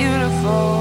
beautiful.